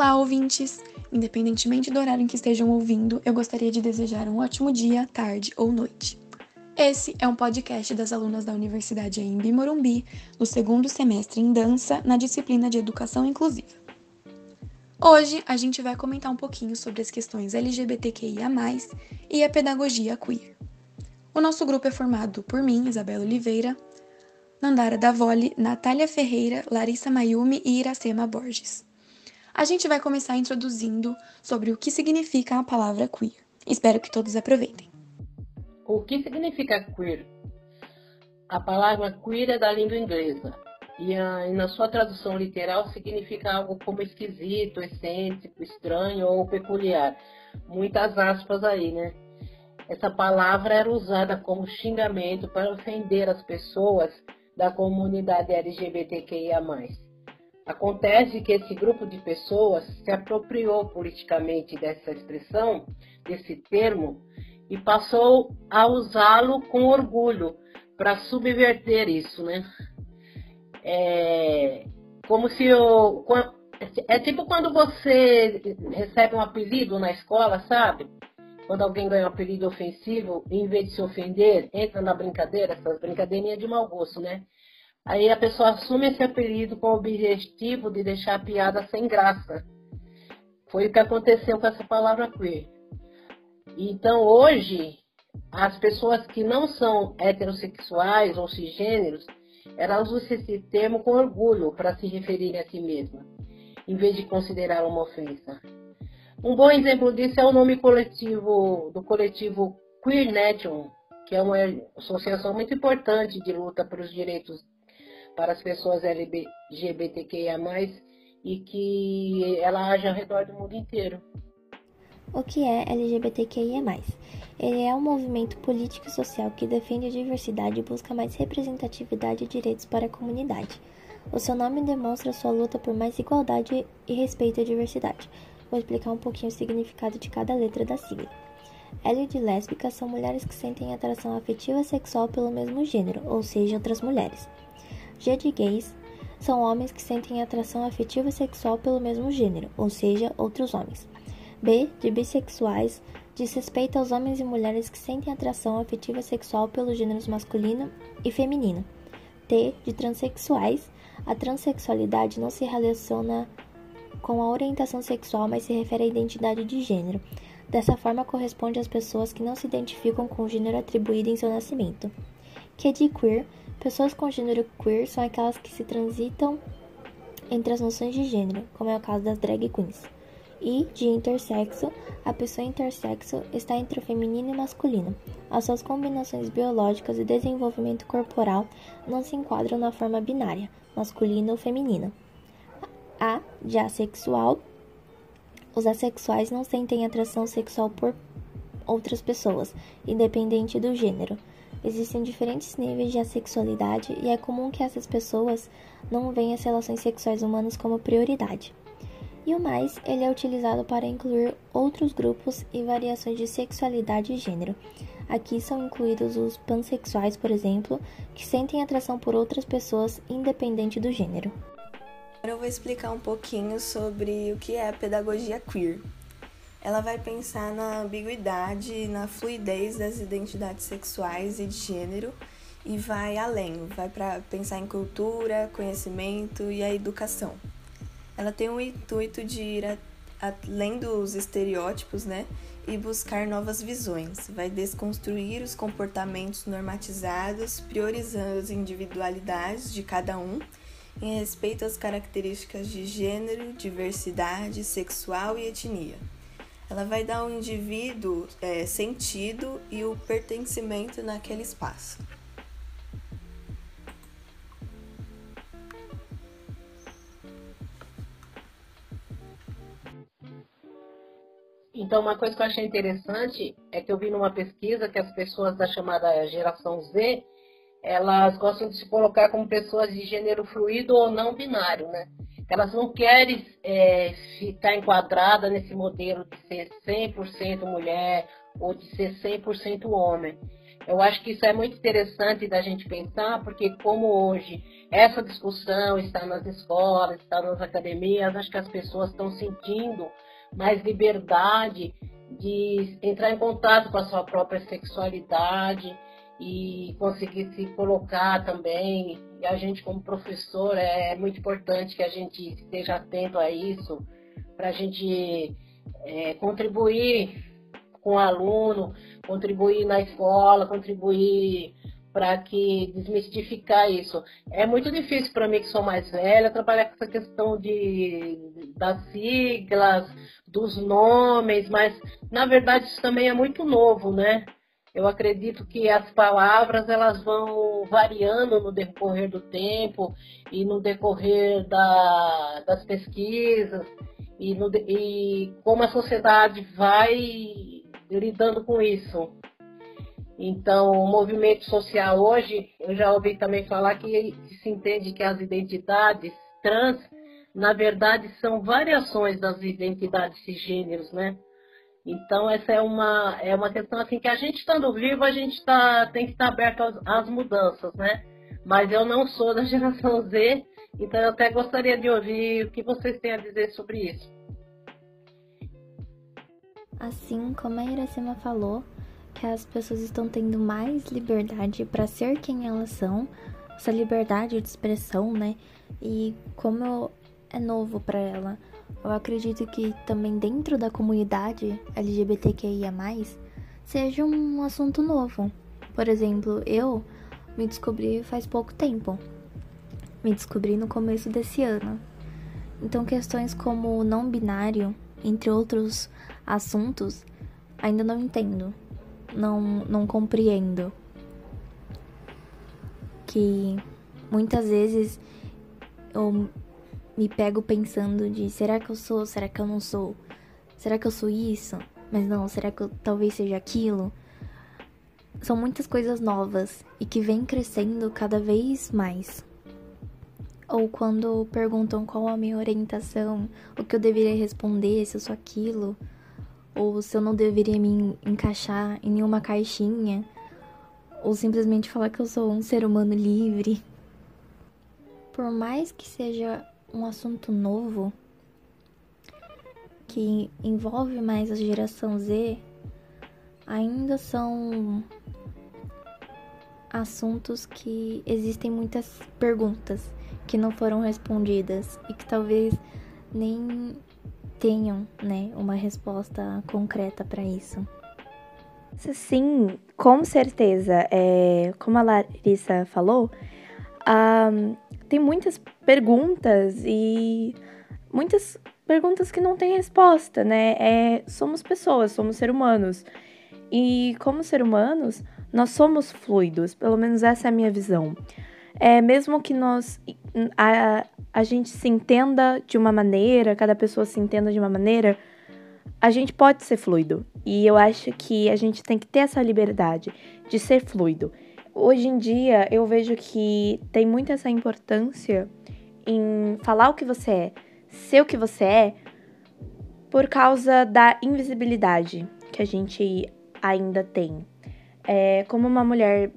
Olá, ouvintes! Independentemente do horário em que estejam ouvindo, eu gostaria de desejar um ótimo dia, tarde ou noite. Esse é um podcast das alunas da Universidade Embi Morumbi, no segundo semestre em dança, na disciplina de Educação Inclusiva. Hoje a gente vai comentar um pouquinho sobre as questões LGBTQIA, e a pedagogia queer. O nosso grupo é formado por mim, Isabela Oliveira, Nandara Davoli, Natália Ferreira, Larissa Mayumi e Iracema Borges. A gente vai começar introduzindo sobre o que significa a palavra queer. Espero que todos aproveitem. O que significa queer? A palavra queer é da língua inglesa e, e na sua tradução literal significa algo como esquisito, excêntrico, estranho ou peculiar. Muitas aspas aí, né? Essa palavra era usada como xingamento para ofender as pessoas da comunidade LGBTQIA. Acontece que esse grupo de pessoas se apropriou politicamente dessa expressão, desse termo, e passou a usá-lo com orgulho para subverter isso, né? É como se é tipo quando você recebe um apelido na escola, sabe? Quando alguém ganha um apelido ofensivo, em vez de se ofender, entra na brincadeira, essas brincadeirinhas de mau gosto, né? Aí a pessoa assume esse apelido com o objetivo de deixar a piada sem graça. Foi o que aconteceu com essa palavra queer. Então hoje, as pessoas que não são heterossexuais ou cisgêneros, elas usam esse termo com orgulho para se referirem a si mesmas, em vez de considerar uma ofensa. Um bom exemplo disso é o nome coletivo do coletivo Queer Nation, que é uma associação muito importante de luta pelos direitos para as pessoas LGBTQIA+, e que ela age ao redor do mundo inteiro. O que é LGBTQIA+. Ele é um movimento político e social que defende a diversidade e busca mais representatividade e direitos para a comunidade. O seu nome demonstra sua luta por mais igualdade e respeito à diversidade. Vou explicar um pouquinho o significado de cada letra da sigla. L de lésbicas são mulheres que sentem atração afetiva sexual pelo mesmo gênero, ou seja, outras mulheres. G de gays são homens que sentem atração afetiva sexual pelo mesmo gênero, ou seja, outros homens. B de bissexuais diz respeito aos homens e mulheres que sentem atração afetiva sexual pelos gêneros masculino e feminino. T de transexuais, a transexualidade não se relaciona com a orientação sexual, mas se refere à identidade de gênero. Dessa forma, corresponde às pessoas que não se identificam com o gênero atribuído em seu nascimento. Q de queer Pessoas com gênero queer são aquelas que se transitam entre as noções de gênero, como é o caso das drag queens. E de intersexo, a pessoa intersexo está entre o feminino e masculino. As suas combinações biológicas e desenvolvimento corporal não se enquadram na forma binária, masculino ou feminino. A de assexual, os assexuais não sentem atração sexual por outras pessoas, independente do gênero. Existem diferentes níveis de assexualidade e é comum que essas pessoas não veem as relações sexuais humanas como prioridade. E o mais, ele é utilizado para incluir outros grupos e variações de sexualidade e gênero. Aqui são incluídos os pansexuais, por exemplo, que sentem atração por outras pessoas independente do gênero. Agora eu vou explicar um pouquinho sobre o que é a pedagogia queer ela vai pensar na ambiguidade, na fluidez das identidades sexuais e de gênero e vai além, vai para pensar em cultura, conhecimento e a educação. Ela tem o intuito de ir além dos estereótipos, né, e buscar novas visões. Vai desconstruir os comportamentos normatizados, priorizando as individualidades de cada um em respeito às características de gênero, diversidade sexual e etnia ela vai dar ao indivíduo é, sentido e o pertencimento naquele espaço. Então, uma coisa que eu achei interessante é que eu vi numa pesquisa que as pessoas da chamada geração Z, elas gostam de se colocar como pessoas de gênero fluido ou não binário, né? Elas não querem é, ficar enquadradas nesse modelo de ser 100% mulher ou de ser 100% homem. Eu acho que isso é muito interessante da gente pensar, porque como hoje essa discussão está nas escolas, está nas academias, acho que as pessoas estão sentindo mais liberdade de entrar em contato com a sua própria sexualidade e conseguir se colocar também. E a gente, como professor, é muito importante que a gente esteja atento a isso, para a gente é, contribuir com o aluno, contribuir na escola, contribuir para que desmistificar isso. É muito difícil para mim que sou mais velha trabalhar com essa questão de das siglas, dos nomes, mas na verdade isso também é muito novo, né? Eu acredito que as palavras elas vão variando no decorrer do tempo e no decorrer da, das pesquisas e, no, e como a sociedade vai lidando com isso. Então, o movimento social hoje, eu já ouvi também falar que se entende que as identidades trans, na verdade, são variações das identidades cisgêneros, né? Então, essa é uma, é uma questão assim que a gente estando vivo, a gente tá, tem que estar tá aberto às, às mudanças, né? Mas eu não sou da geração Z, então eu até gostaria de ouvir o que vocês têm a dizer sobre isso. Assim como a Iracema falou, que as pessoas estão tendo mais liberdade para ser quem elas são, essa liberdade de expressão, né? E como é novo para ela, eu acredito que também dentro da comunidade LGBTQIA+, seja um assunto novo. Por exemplo, eu me descobri faz pouco tempo. Me descobri no começo desse ano. Então questões como não binário, entre outros assuntos, ainda não entendo não, não compreendo. Que muitas vezes eu me pego pensando de será que eu sou, será que eu não sou? Será que eu sou isso? Mas não, será que eu talvez seja aquilo? São muitas coisas novas e que vêm crescendo cada vez mais. Ou quando perguntam qual a minha orientação, o que eu deveria responder, se eu sou aquilo ou se eu não deveria me encaixar em nenhuma caixinha, ou simplesmente falar que eu sou um ser humano livre. Por mais que seja um assunto novo, que envolve mais a geração Z, ainda são assuntos que existem muitas perguntas que não foram respondidas e que talvez nem tenham, né, uma resposta concreta para isso. Sim, com certeza. É, como a Larissa falou, um, tem muitas perguntas e muitas perguntas que não têm resposta, né? É, somos pessoas, somos seres humanos. E como seres humanos, nós somos fluidos, pelo menos essa é a minha visão. É, mesmo que nós a, a gente se entenda de uma maneira, cada pessoa se entenda de uma maneira, a gente pode ser fluido. E eu acho que a gente tem que ter essa liberdade de ser fluido. Hoje em dia eu vejo que tem muito essa importância em falar o que você é, ser o que você é, por causa da invisibilidade que a gente ainda tem. É, como uma mulher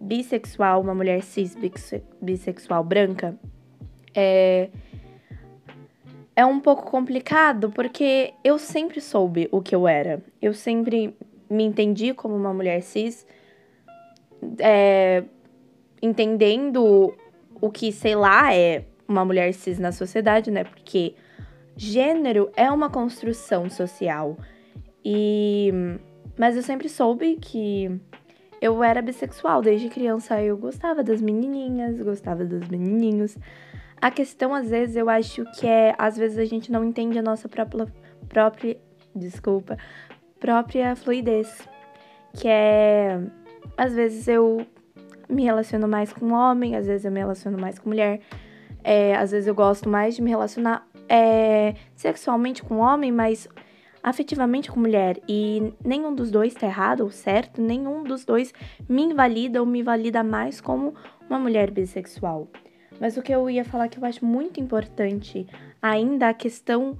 bissexual, uma mulher cis bissexual branca, é, é um pouco complicado porque eu sempre soube o que eu era. Eu sempre me entendi como uma mulher cis, é, entendendo o que, sei lá, é uma mulher cis na sociedade, né? Porque gênero é uma construção social. E mas eu sempre soube que eu era bissexual desde criança. Eu gostava das menininhas, gostava dos menininhos. A questão, às vezes, eu acho que é, às vezes a gente não entende a nossa própria, própria, desculpa, própria fluidez. Que é, às vezes eu me relaciono mais com homem, às vezes eu me relaciono mais com mulher. É, às vezes eu gosto mais de me relacionar é, sexualmente com homem, mas afetivamente com mulher. E nenhum dos dois tá errado ou certo, nenhum dos dois me invalida ou me valida mais como uma mulher bissexual. Mas o que eu ia falar que eu acho muito importante ainda a questão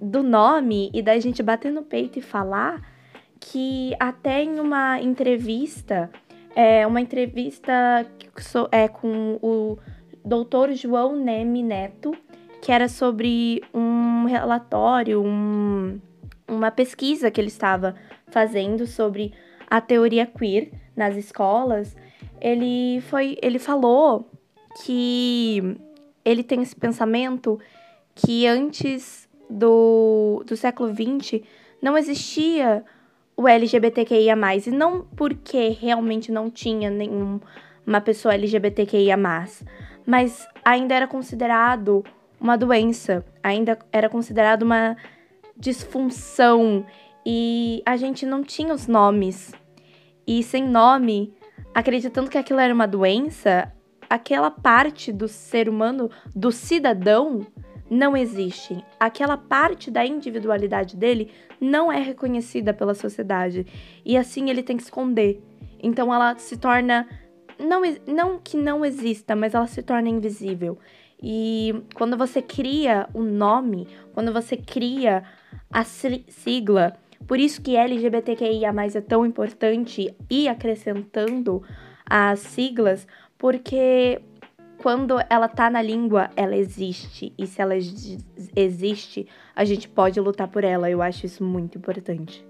do nome e da gente bater no peito e falar que até em uma entrevista é uma entrevista é, com o doutor João Neme Neto, que era sobre um relatório, um, uma pesquisa que ele estava fazendo sobre a teoria queer nas escolas. Ele foi, ele falou que ele tem esse pensamento que antes do, do século XX não existia o LGBTQIA+, e não porque realmente não tinha nenhuma pessoa LGBTQIA+, mas ainda era considerado uma doença, ainda era considerado uma disfunção e a gente não tinha os nomes. E sem nome, acreditando que aquilo era uma doença, aquela parte do ser humano, do cidadão, não existe. Aquela parte da individualidade dele não é reconhecida pela sociedade. E assim ele tem que esconder. Então ela se torna. Não, não que não exista, mas ela se torna invisível. E quando você cria o nome, quando você cria a sigla, por isso que LGBTQIA é tão importante e acrescentando as siglas, porque quando ela tá na língua, ela existe. E se ela existe, a gente pode lutar por ela. Eu acho isso muito importante.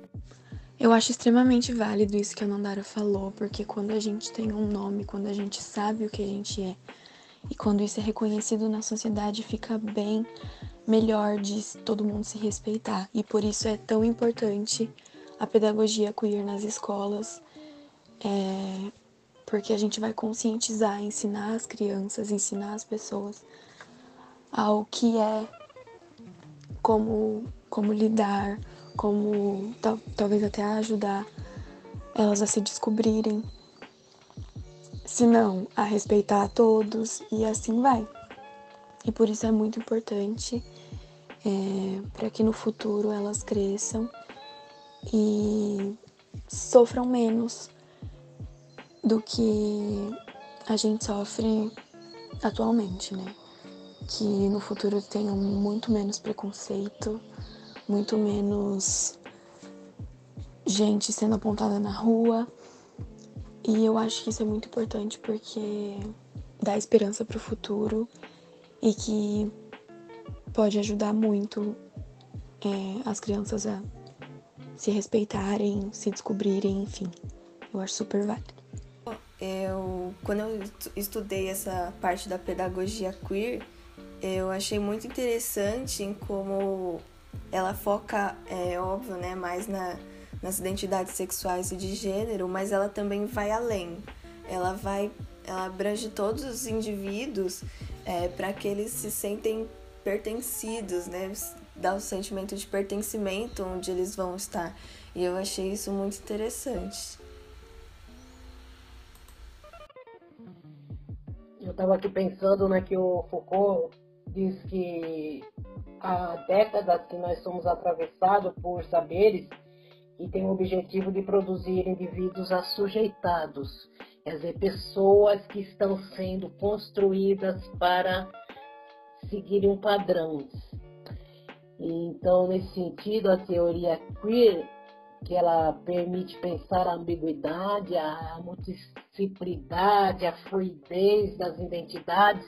Eu acho extremamente válido isso que a Nandara falou, porque quando a gente tem um nome, quando a gente sabe o que a gente é, e quando isso é reconhecido na sociedade, fica bem melhor de todo mundo se respeitar. E por isso é tão importante a pedagogia queer nas escolas, é, porque a gente vai conscientizar, ensinar as crianças, ensinar as pessoas ao que é, como, como lidar, como tal, talvez até ajudar elas a se descobrirem, se não, a respeitar a todos e assim vai. E por isso é muito importante é, para que no futuro elas cresçam e sofram menos do que a gente sofre atualmente, né? Que no futuro tenham muito menos preconceito, muito menos gente sendo apontada na rua. E eu acho que isso é muito importante porque dá esperança para o futuro e que pode ajudar muito é, as crianças a se respeitarem, se descobrirem, enfim. Eu acho super válido. Eu, quando eu estudei essa parte da pedagogia queer, eu achei muito interessante em como ela foca, é óbvio, né, mais na, nas identidades sexuais e de gênero, mas ela também vai além. Ela vai, ela abrange todos os indivíduos é, para que eles se sentem pertencidos, né, dá o sentimento de pertencimento onde eles vão estar. E eu achei isso muito interessante. Estava aqui pensando né, que o Foucault diz que há décadas que nós somos atravessados por saberes que têm o objetivo de produzir indivíduos assujeitados, quer dizer, pessoas que estão sendo construídas para seguirem um padrão. Então, nesse sentido, a teoria queer que ela permite pensar a ambiguidade, a multiplicidade, a fluidez das identidades.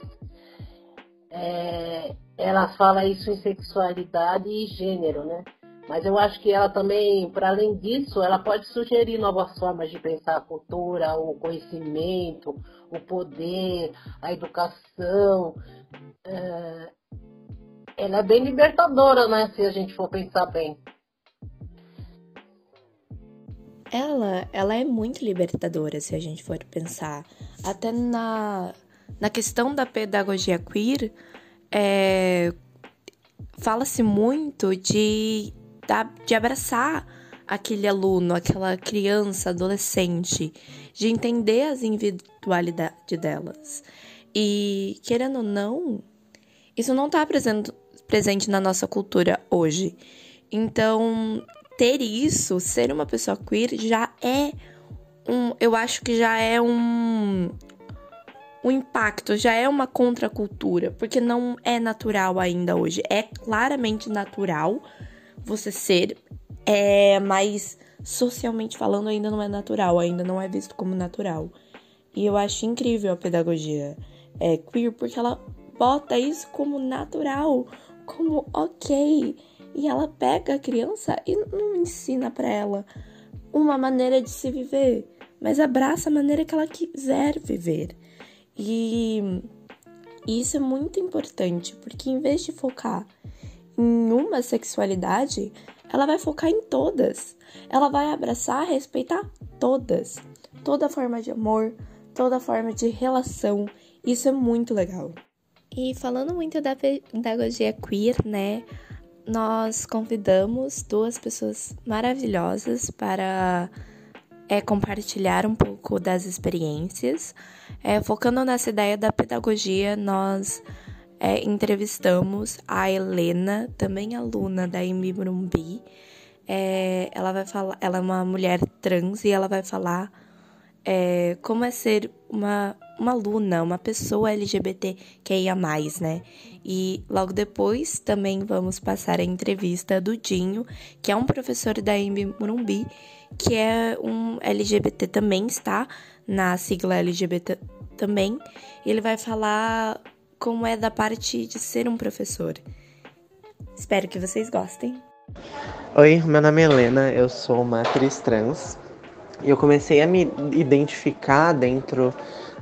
É, ela fala isso em sexualidade e gênero, né? Mas eu acho que ela também, para além disso, ela pode sugerir novas formas de pensar a cultura, o conhecimento, o poder, a educação. É, ela é bem libertadora, né? Se a gente for pensar bem ela, ela é muito libertadora, se a gente for pensar. Até na, na questão da pedagogia queer, é, fala-se muito de, de abraçar aquele aluno, aquela criança, adolescente, de entender as individualidades delas. E, querendo ou não, isso não está presente, na nossa cultura hoje. Então, ter isso, ser uma pessoa queer, já é um. Eu acho que já é um. Um impacto, já é uma contracultura, porque não é natural ainda hoje. É claramente natural você ser, é, mas socialmente falando, ainda não é natural, ainda não é visto como natural. E eu acho incrível a pedagogia é, queer porque ela bota isso como natural, como ok. E ela pega a criança e não ensina para ela uma maneira de se viver, mas abraça a maneira que ela quiser viver. E isso é muito importante, porque em vez de focar em uma sexualidade, ela vai focar em todas. Ela vai abraçar, respeitar todas. Toda forma de amor, toda forma de relação. Isso é muito legal. E falando muito da pedagogia queer, né? Nós convidamos duas pessoas maravilhosas para é, compartilhar um pouco das experiências. É, focando nessa ideia da pedagogia, nós é, entrevistamos a Helena, também aluna da Emi Brumbi. É, ela vai falar, ela é uma mulher trans e ela vai falar é, como é ser uma, uma aluna, uma pessoa LGBT que ia mais, né? E logo depois também vamos passar a entrevista do Dinho, que é um professor da Embi Morumbi, que é um LGBT também, está na sigla LGBT também. Ele vai falar como é da parte de ser um professor. Espero que vocês gostem. Oi, meu nome é Helena, eu sou uma atriz trans e eu comecei a me identificar dentro,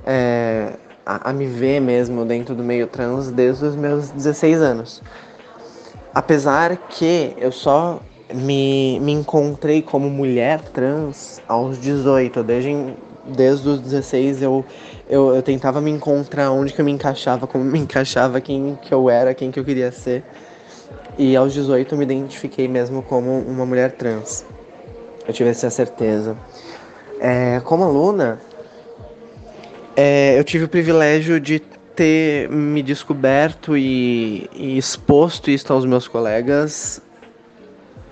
é, a, a, me ver mesmo dentro do meio trans desde os meus 16 anos. Apesar que eu só me, me encontrei como mulher trans aos 18, desde, desde os 16 eu, eu, eu tentava me encontrar onde que eu me encaixava, como me encaixava, quem que eu era, quem que eu queria ser. E aos 18 eu me identifiquei mesmo como uma mulher trans. Eu tive essa certeza. É, como aluna, é, eu tive o privilégio de ter me descoberto e, e, exposto isso aos meus colegas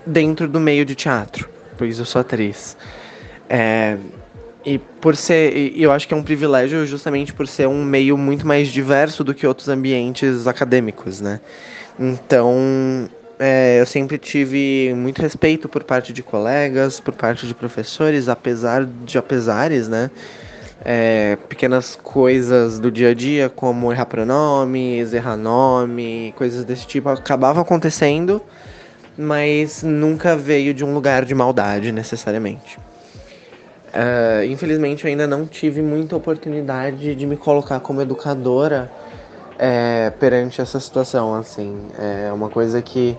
dentro do meio de teatro, pois eu sou atriz. É, e por ser, eu acho que é um privilégio justamente por ser um meio muito mais diverso do que outros ambientes acadêmicos, né? Então, é, eu sempre tive muito respeito por parte de colegas, por parte de professores, apesar de apesares, né? É, pequenas coisas do dia a dia, como errar pronomes, errar nome, coisas desse tipo, acabavam acontecendo, mas nunca veio de um lugar de maldade necessariamente. Uh, infelizmente, eu ainda não tive muita oportunidade de me colocar como educadora é, perante essa situação, assim. É uma coisa que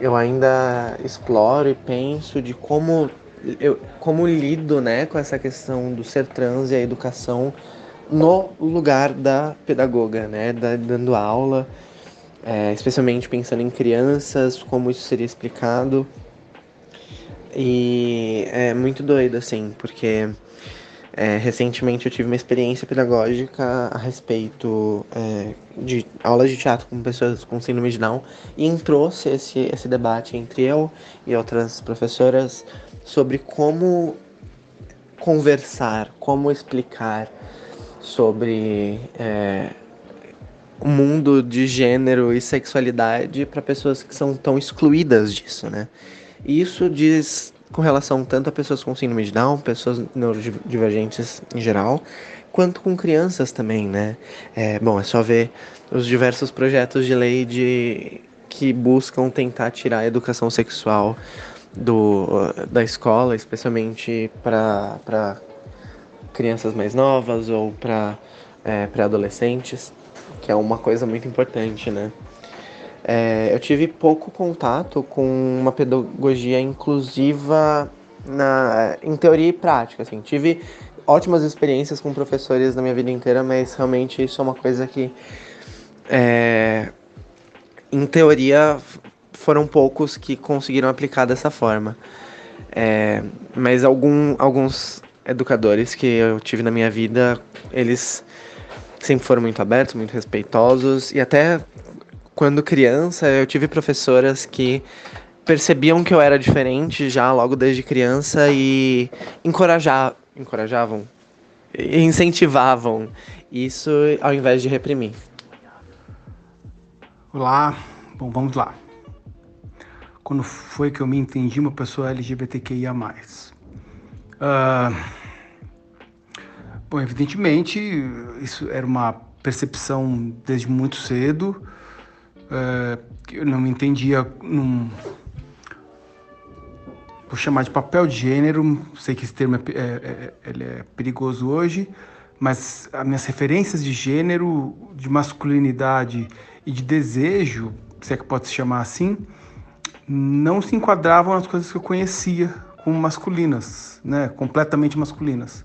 eu ainda exploro e penso de como eu como lido, né, com essa questão do ser trans e a educação no lugar da pedagoga, né, da, dando aula, é, especialmente pensando em crianças, como isso seria explicado. E é muito doido, assim, porque é, recentemente eu tive uma experiência pedagógica a respeito é, de aulas de teatro com pessoas com síndrome de Down e trouxe esse, esse debate entre eu e outras professoras sobre como conversar, como explicar sobre é, o mundo de gênero e sexualidade para pessoas que são tão excluídas disso, né? E isso diz com relação tanto a pessoas com síndrome de Down, pessoas neurodivergentes em geral, quanto com crianças também, né? É, bom, é só ver os diversos projetos de lei de, que buscam tentar tirar a educação sexual do, da escola, especialmente para crianças mais novas ou para é, pré-adolescentes, que é uma coisa muito importante, né? É, eu tive pouco contato com uma pedagogia inclusiva na, em teoria e prática. Assim. Tive ótimas experiências com professores na minha vida inteira, mas realmente isso é uma coisa que, é, em teoria, foram poucos que conseguiram aplicar dessa forma. É, mas algum, alguns educadores que eu tive na minha vida, eles sempre foram muito abertos, muito respeitosos e até quando criança, eu tive professoras que percebiam que eu era diferente já logo desde criança e encorajar, encorajavam, incentivavam isso ao invés de reprimir. Olá, bom, vamos lá. quando foi que eu me entendi uma pessoa LGBTQIA+. Uh, bom, evidentemente, isso era uma percepção desde muito cedo. Uh, eu não entendia num, vou chamar de papel de gênero, sei que esse termo é, é, é, ele é perigoso hoje, mas as minhas referências de gênero, de masculinidade e de desejo, se é que pode se chamar assim, não se enquadravam nas coisas que eu conhecia como masculinas, né? completamente masculinas.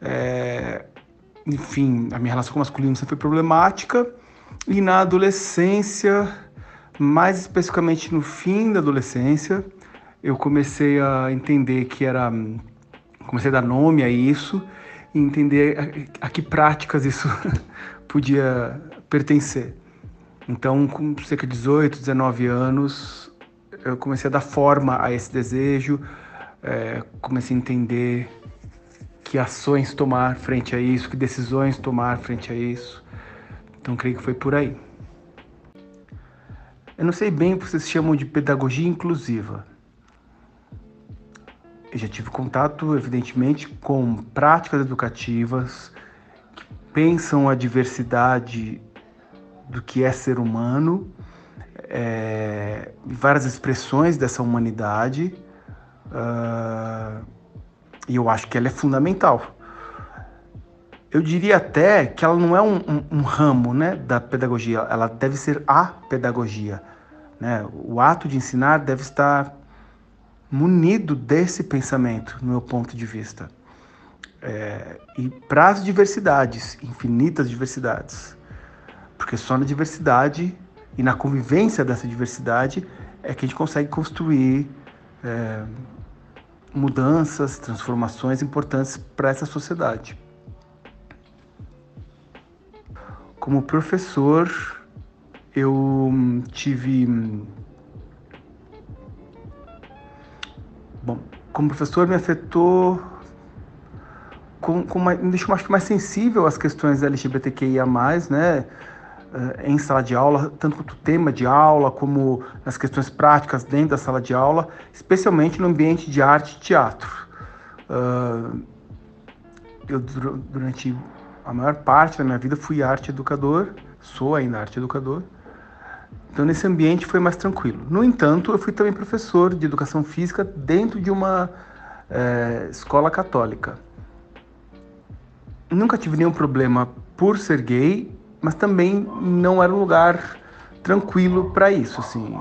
É... Enfim, a minha relação com o masculino sempre foi problemática e na adolescência, mais especificamente no fim da adolescência, eu comecei a entender que era. Comecei a dar nome a isso e entender a, a que práticas isso podia pertencer. Então, com cerca de 18, 19 anos, eu comecei a dar forma a esse desejo, é, comecei a entender que ações tomar frente a isso, que decisões tomar frente a isso. Então, creio que foi por aí. Eu não sei bem o que vocês chamam de pedagogia inclusiva. Eu já tive contato, evidentemente, com práticas educativas que pensam a diversidade do que é ser humano, é, várias expressões dessa humanidade, uh, e eu acho que ela é fundamental. Eu diria até que ela não é um, um, um ramo né, da pedagogia, ela deve ser a pedagogia. Né? O ato de ensinar deve estar munido desse pensamento, no meu ponto de vista. É, e para as diversidades, infinitas diversidades. Porque só na diversidade e na convivência dessa diversidade é que a gente consegue construir é, mudanças, transformações importantes para essa sociedade. Como professor, eu tive Bom, como professor me afetou com, com uma, me deixou acho mais sensível às questões LGBTQIA+, né? Eh, em sala de aula, tanto quanto tema de aula, como nas questões práticas dentro da sala de aula, especialmente no ambiente de arte e teatro. Uh, eu, durante a maior parte da minha vida, fui arte educador, sou ainda arte educador, então, nesse ambiente foi mais tranquilo. No entanto, eu fui também professor de educação física dentro de uma é, escola católica. Nunca tive nenhum problema por ser gay, mas também não era um lugar tranquilo para isso, assim.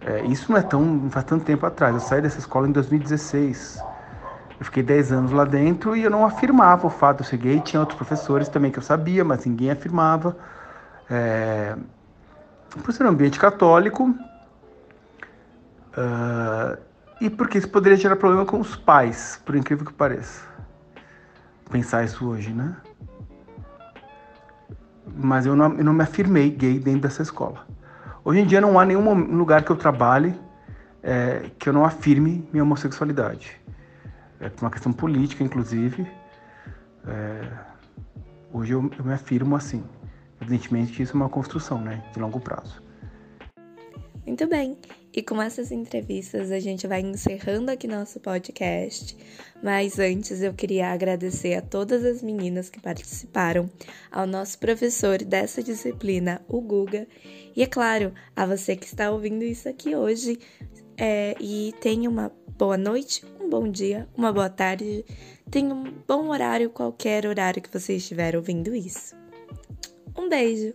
É, isso não é tão faz tanto tempo atrás. Eu saí dessa escola em 2016. Eu fiquei 10 anos lá dentro e eu não afirmava o fato de ser gay. Tinha outros professores também que eu sabia, mas ninguém afirmava. É, por ser um ambiente católico uh, e porque isso poderia gerar problema com os pais, por incrível que pareça. Pensar isso hoje, né? Mas eu não, eu não me afirmei gay dentro dessa escola. Hoje em dia não há nenhum lugar que eu trabalhe é, que eu não afirme minha homossexualidade. É uma questão política, inclusive. É, hoje eu, eu me afirmo assim. Evidentemente isso é uma construção, né, de longo prazo. Muito bem. E com essas entrevistas a gente vai encerrando aqui nosso podcast. Mas antes eu queria agradecer a todas as meninas que participaram, ao nosso professor dessa disciplina, o Guga, e é claro, a você que está ouvindo isso aqui hoje. É, e tenha uma boa noite, bom dia, uma boa tarde, tenha um bom horário, qualquer horário que você estiver ouvindo isso. Um beijo!